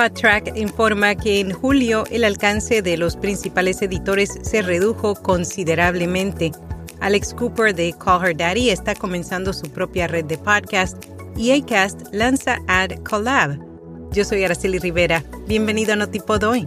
PodTrack informa que en julio el alcance de los principales editores se redujo considerablemente. Alex Cooper de Call Her Daddy está comenzando su propia red de podcast y Acast lanza Ad Collab. Yo soy Araceli Rivera. Bienvenido a Notipod hoy.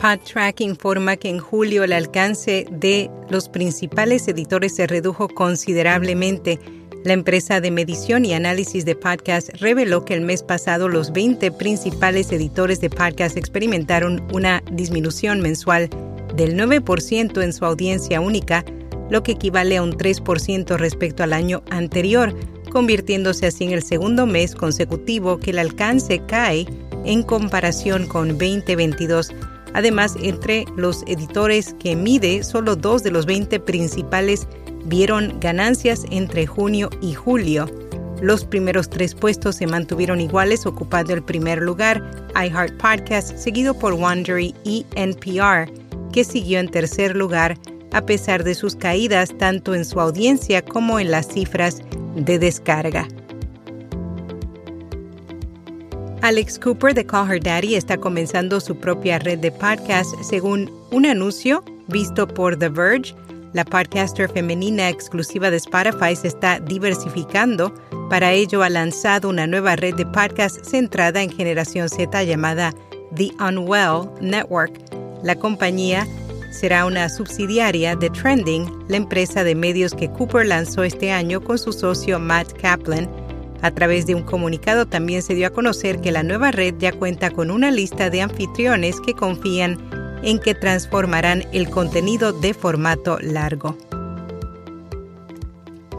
PodTrack informa que en julio el alcance de los principales editores se redujo considerablemente. La empresa de medición y análisis de podcast reveló que el mes pasado los 20 principales editores de podcast experimentaron una disminución mensual del 9% en su audiencia única, lo que equivale a un 3% respecto al año anterior, convirtiéndose así en el segundo mes consecutivo que el alcance cae en comparación con 2022 Además, entre los editores que mide, solo dos de los 20 principales vieron ganancias entre junio y julio. Los primeros tres puestos se mantuvieron iguales, ocupando el primer lugar iHeart Podcast, seguido por Wondery y NPR, que siguió en tercer lugar a pesar de sus caídas tanto en su audiencia como en las cifras de descarga. Alex Cooper de Call Her Daddy está comenzando su propia red de podcasts según un anuncio visto por The Verge. La podcaster femenina exclusiva de Spotify se está diversificando. Para ello ha lanzado una nueva red de podcasts centrada en generación Z llamada The Unwell Network. La compañía será una subsidiaria de Trending, la empresa de medios que Cooper lanzó este año con su socio Matt Kaplan a través de un comunicado también se dio a conocer que la nueva red ya cuenta con una lista de anfitriones que confían en que transformarán el contenido de formato largo.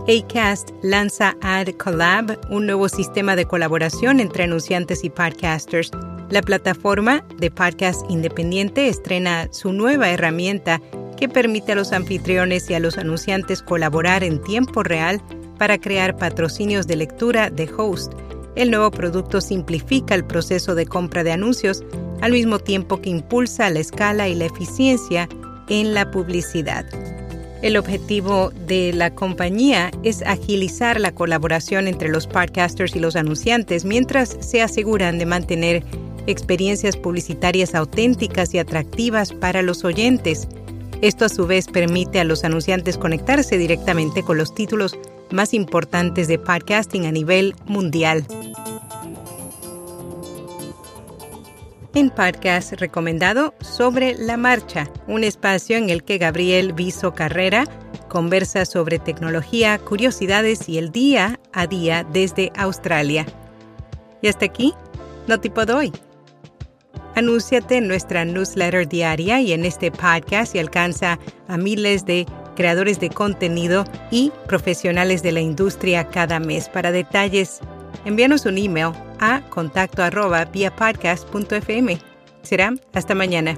Acast lanza Ad Collab, un nuevo sistema de colaboración entre anunciantes y podcasters. La plataforma de podcast independiente estrena su nueva herramienta que permite a los anfitriones y a los anunciantes colaborar en tiempo real para crear patrocinios de lectura de host. El nuevo producto simplifica el proceso de compra de anuncios al mismo tiempo que impulsa la escala y la eficiencia en la publicidad. El objetivo de la compañía es agilizar la colaboración entre los podcasters y los anunciantes mientras se aseguran de mantener experiencias publicitarias auténticas y atractivas para los oyentes. Esto a su vez permite a los anunciantes conectarse directamente con los títulos más importantes de podcasting a nivel mundial. En podcast recomendado sobre la marcha, un espacio en el que Gabriel Viso Carrera conversa sobre tecnología, curiosidades y el día a día desde Australia. Y hasta aquí, no tipo doy. Anúnciate en nuestra newsletter diaria y en este podcast y alcanza a miles de creadores de contenido y profesionales de la industria cada mes. Para detalles, envíanos un email a contacto arroba Será hasta mañana.